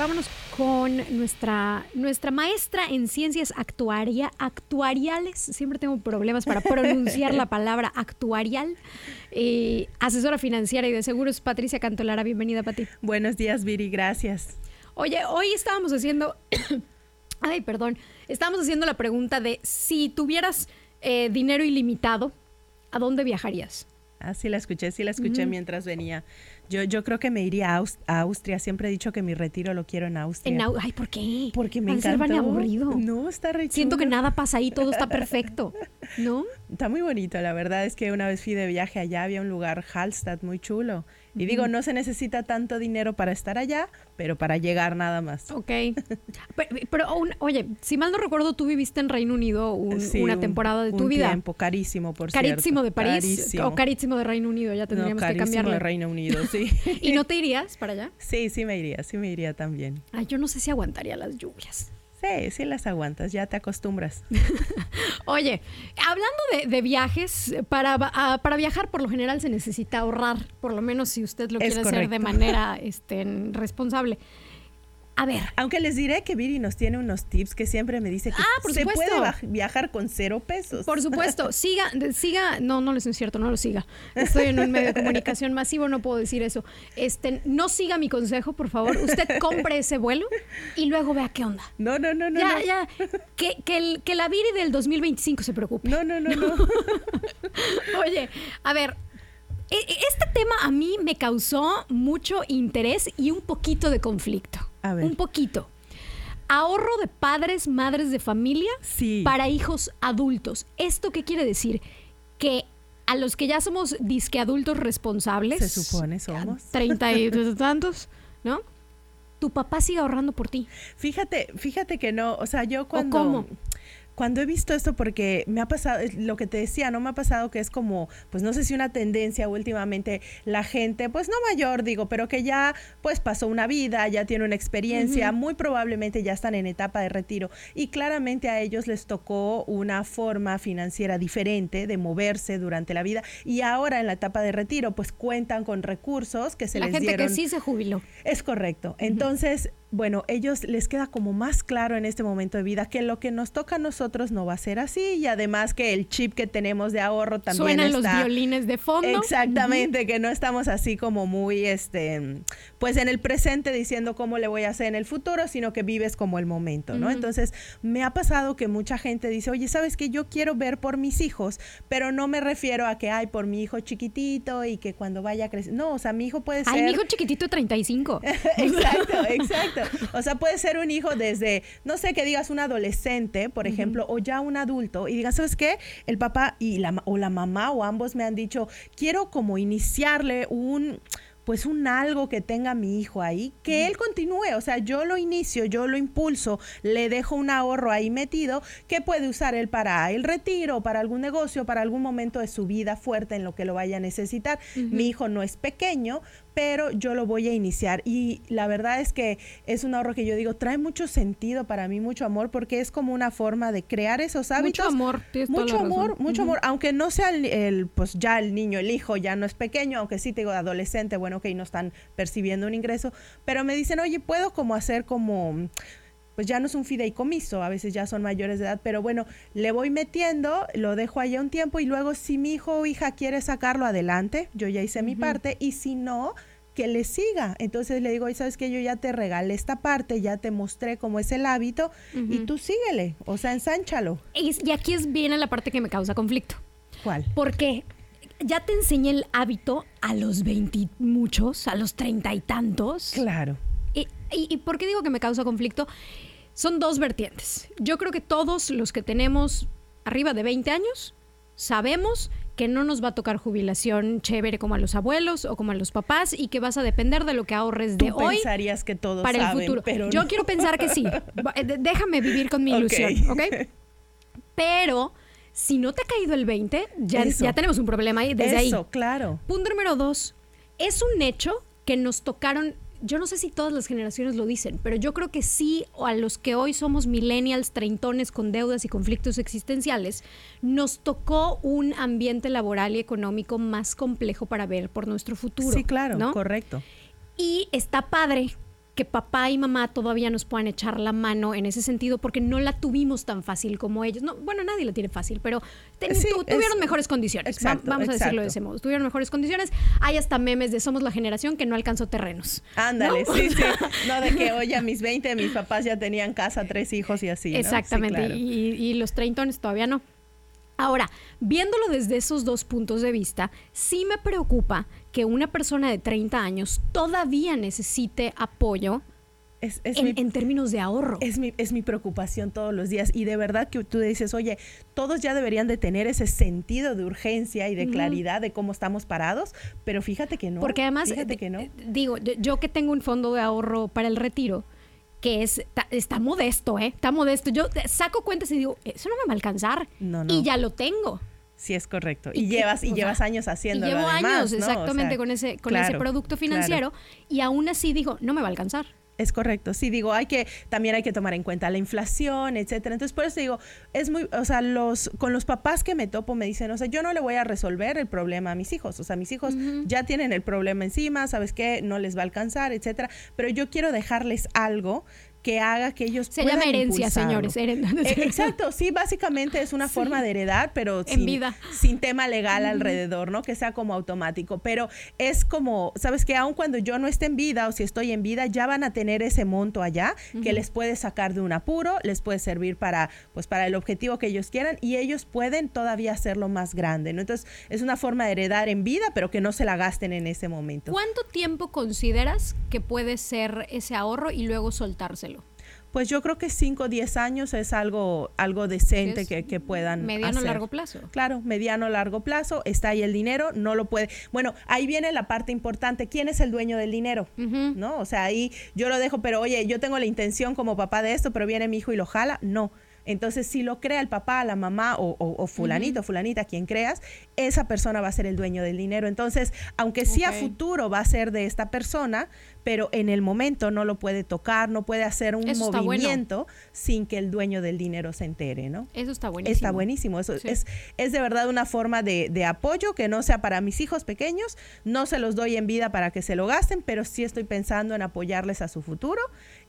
vámonos con nuestra, nuestra maestra en ciencias actuaria, actuariales. Siempre tengo problemas para pronunciar la palabra actuarial. Eh, asesora financiera y de seguros, Patricia Cantolara. Bienvenida, Pati. Buenos días, Viri. Gracias. Oye, hoy estábamos haciendo. Ay, perdón. Estábamos haciendo la pregunta de si tuvieras eh, dinero ilimitado, ¿a dónde viajarías? Ah, sí la escuché, sí la escuché mientras venía. Yo, yo creo que me iría a, Austria. Siempre he dicho que mi retiro lo quiero en Austria. Ay, ¿por qué? Porque me encanta. aburrido. No, está re Siento que nada pasa ahí, todo está perfecto, ¿no? Está muy bonito. La verdad es que una vez fui de viaje allá, había un lugar, Hallstatt, muy chulo. Y digo, no se necesita tanto dinero para estar allá, pero para llegar nada más. Ok. pero, oye, si mal no recuerdo, tú viviste en Reino Unido una temporada de tu vida. tiempo, carísimo, por Carísimo de París carísimo. o carísimo de Reino Unido, ya tendríamos que cambiarlo. de Reino Unido, sí. ¿Y no te irías para allá? Sí, sí me iría, sí me iría también. Ay, yo no sé si aguantaría las lluvias. Sí, sí las aguantas, ya te acostumbras. Oye, hablando de, viajes, para, para, viajar por lo general se necesita ahorrar, por lo menos si usted lo quiere hacer de manera este, responsable. A ver. Aunque les diré que Viri nos tiene unos tips que siempre me dice que ah, se puede viajar con cero pesos. Por supuesto. Siga, siga. No, no es cierto, no lo siga. Estoy en un medio de comunicación masivo, no puedo decir eso. Este, no siga mi consejo, por favor. Usted compre ese vuelo y luego vea qué onda. No, no, no, no. Ya, ya. Que, que, que la Viri del 2025 se preocupe. No, no, no, no. Oye, a ver, e, e, este tema a mí me causó mucho interés y un poquito de conflicto. Un poquito. Ahorro de padres, madres de familia para hijos adultos. ¿Esto qué quiere decir? Que a los que ya somos disque adultos responsables. Se supone somos. Treinta y tantos, ¿no? Tu papá sigue ahorrando por ti. Fíjate, fíjate que no. O sea, yo cuando. ¿O cómo? Cuando he visto esto, porque me ha pasado, lo que te decía, no me ha pasado que es como, pues no sé si una tendencia últimamente la gente, pues no mayor, digo, pero que ya pues pasó una vida, ya tiene una experiencia, muy probablemente ya están en etapa de retiro y claramente a ellos les tocó una forma financiera diferente de moverse durante la vida y ahora en la etapa de retiro pues cuentan con recursos que se les dieron. La gente que sí se jubiló. Es correcto. Entonces, bueno, ellos les queda como más claro en este momento de vida que lo que nos toca a nosotros no va a ser así y además que el chip que tenemos de ahorro también Suenan los violines de fondo. Exactamente, que no estamos así como muy este pues en el presente diciendo cómo le voy a hacer en el futuro, sino que vives como el momento, ¿no? Entonces, me ha pasado que mucha gente dice, "Oye, ¿sabes qué? Yo quiero ver por mis hijos, pero no me refiero a que hay por mi hijo chiquitito y que cuando vaya a crecer, no, o sea, mi hijo puede ser Ay, mi hijo chiquitito 35. exacto, exacto. O sea, puede ser un hijo desde, no sé, que digas un adolescente, por ejemplo, o ya un adulto, y digas, ¿sabes qué? El papá y la, o la mamá o ambos me han dicho, quiero como iniciarle un pues un algo que tenga mi hijo ahí, que él continúe, o sea, yo lo inicio, yo lo impulso, le dejo un ahorro ahí metido que puede usar él para el retiro, para algún negocio, para algún momento de su vida fuerte en lo que lo vaya a necesitar. Mi hijo no es pequeño, pero yo lo voy a iniciar. Y la verdad es que es un ahorro que yo digo, trae mucho sentido para mí, mucho amor, porque es como una forma de crear esos hábitos. Mucho amor, mucho amor, mucho amor, aunque no sea el, pues ya el niño, el hijo ya no es pequeño, aunque sí te digo adolescente, bueno, que no están percibiendo un ingreso, pero me dicen, oye, puedo como hacer como pues ya no es un fideicomiso, a veces ya son mayores de edad, pero bueno, le voy metiendo, lo dejo allá un tiempo y luego si mi hijo o hija quiere sacarlo adelante, yo ya hice mi parte y si no, que le siga. Entonces le digo, y sabes que yo ya te regalé esta parte, ya te mostré cómo es el hábito y tú síguele, o sea, ensánchalo. Y, aquí es viene la parte que me causa conflicto. ¿Cuál? Porque ya te enseñé el hábito a los muchos, a los treinta y tantos. Claro. Y, y, por qué digo que me causa conflicto? Son dos vertientes. Yo creo que todos los que tenemos arriba de 20 años sabemos que no nos va a tocar jubilación chévere como a los abuelos o como a los papás y que vas a depender de lo que ahorres de hoy. pensarías que todos para el futuro. Pero Yo quiero pensar que sí. Eh, déjame vivir con mi ilusión, ¿ok? Pero si no te ha caído el 20, ya, ya tenemos un problema ahí desde Eso, claro. Punto número dos. Es un hecho que nos tocaron yo no sé si todas las generaciones lo dicen, pero yo creo que sí, a los que hoy somos millennials, treintones con deudas y conflictos existenciales, nos tocó un ambiente laboral y económico más complejo para ver por nuestro futuro. Sí, claro, correcto. Y está padre que papá y mamá todavía nos puedan echar la mano en ese sentido porque no la tuvimos tan fácil como ellos. No, bueno, nadie la tiene fácil, pero tuvieron mejores condiciones. vamos a decirlo de ese modo. Tuvieron mejores condiciones. Hay hasta memes de somos la generación que no alcanzó terrenos. Ándale, sí, sí. No de que, oye, a mis 20 mis papás ya tenían casa, tres hijos y así. Exactamente. y, y los treintones todavía no. Ahora, viéndolo desde esos dos puntos de vista, sí me preocupa que una persona de 30 años todavía necesite apoyo en, términos de ahorro. Es mi, es mi preocupación todos los días y de verdad que tú dices, oye, todos ya deberían de tener ese sentido de urgencia y de claridad de cómo estamos parados, pero fíjate que no. Porque además, fíjate que no. digo, yo que tengo un fondo de ahorro para el retiro, que es, está, modesto, ¿eh? Está modesto. Yo saco cuentas y digo, eso no me va a alcanzar. Y ya lo tengo. Sí, es correcto. Y, llevas, y llevas años haciéndolo. Y llevo años, exactamente, con ese, con ese producto financiero. Y aún así digo, no me va a alcanzar. Es correcto. Sí, digo, hay que, también hay que tomar en cuenta la inflación, etcétera. Entonces, por eso digo, es muy, o sea, los, con los papás que me topo me dicen, o sea, yo no le voy a resolver el problema a mis hijos. O sea, mis hijos ya tienen el problema encima, ¿sabes qué? No les va a alcanzar, etcétera. Pero yo quiero dejarles algo que haga que ellos se llama herencia señores eh, exacto sí básicamente es una forma de heredar pero sin, vida. sin tema legal alrededor no que sea como automático pero es como sabes que aun cuando yo no esté en vida o si estoy en vida ya van a tener ese monto allá que les puede sacar de un apuro les puede servir para pues para el objetivo que ellos quieran y ellos pueden todavía hacerlo más grande no entonces es una forma de heredar en vida pero que no se la gasten en ese momento. Cuánto tiempo consideras que puede ser ese ahorro y luego soltarse pues yo creo que 5 o 10 años es algo, algo decente que, que, puedan mediano a largo plazo. Claro, mediano largo plazo, está ahí el dinero, no lo puede. Bueno, ahí viene la parte importante, ¿quién es el dueño del dinero? ¿No? O sea, ahí yo lo dejo, pero oye, yo tengo la intención como papá de esto, pero viene mi hijo y lo jala, no. Entonces, si lo crea el papá, la mamá o, fulanito, fulanita, quien creas, esa persona va a ser el dueño del dinero. Entonces, aunque sí a futuro va a ser de esta persona, pero en el momento no lo puede tocar, no puede hacer un movimiento sin que el dueño del dinero se entere, ¿no? Eso está buenísimo. Está buenísimo. Eso es, es de verdad una forma de, apoyo que no sea para mis hijos pequeños, no se los doy en vida para que se lo gasten, pero sí estoy pensando en apoyarles a su futuro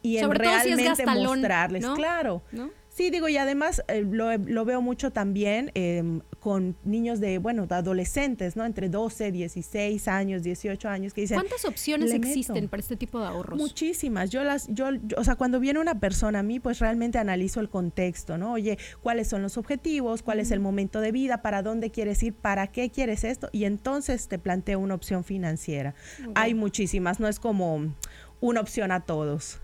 y en realmente mostrarles, claro. ¿no? Sí, digo, y además eh, lo, veo mucho también em, con niños de, bueno, de adolescentes, ¿no? Entre 12, 16 años, 18 años, que dicen... ¿Cuántas opciones existen para este tipo de ahorros? Muchísimas. Yo las, yo, o sea, cuando viene una persona a mí, pues realmente analizo el contexto, ¿no? Oye, ¿cuáles son los objetivos? ¿Cuál es el momento de vida? ¿Para dónde quieres ir? ¿Para qué quieres esto? Y entonces te planteo una opción financiera. Hay muchísimas, no es como una opción a todos.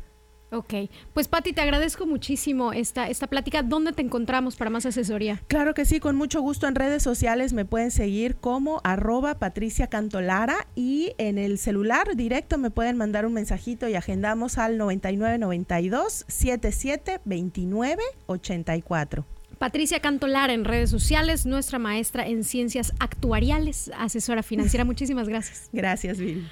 Ok, pues Patti, te agradezco muchísimo esta, esta plática. ¿Dónde te encontramos para más asesoría? Claro que sí, con mucho gusto en redes sociales me pueden seguir como arroba Patricia Cantolara y en el celular directo me pueden mandar un mensajito y agendamos al 9992 77 29 84. Patricia Cantolara en redes sociales, nuestra maestra en ciencias actuariales, asesora financiera. Muchísimas gracias. Gracias, Bill.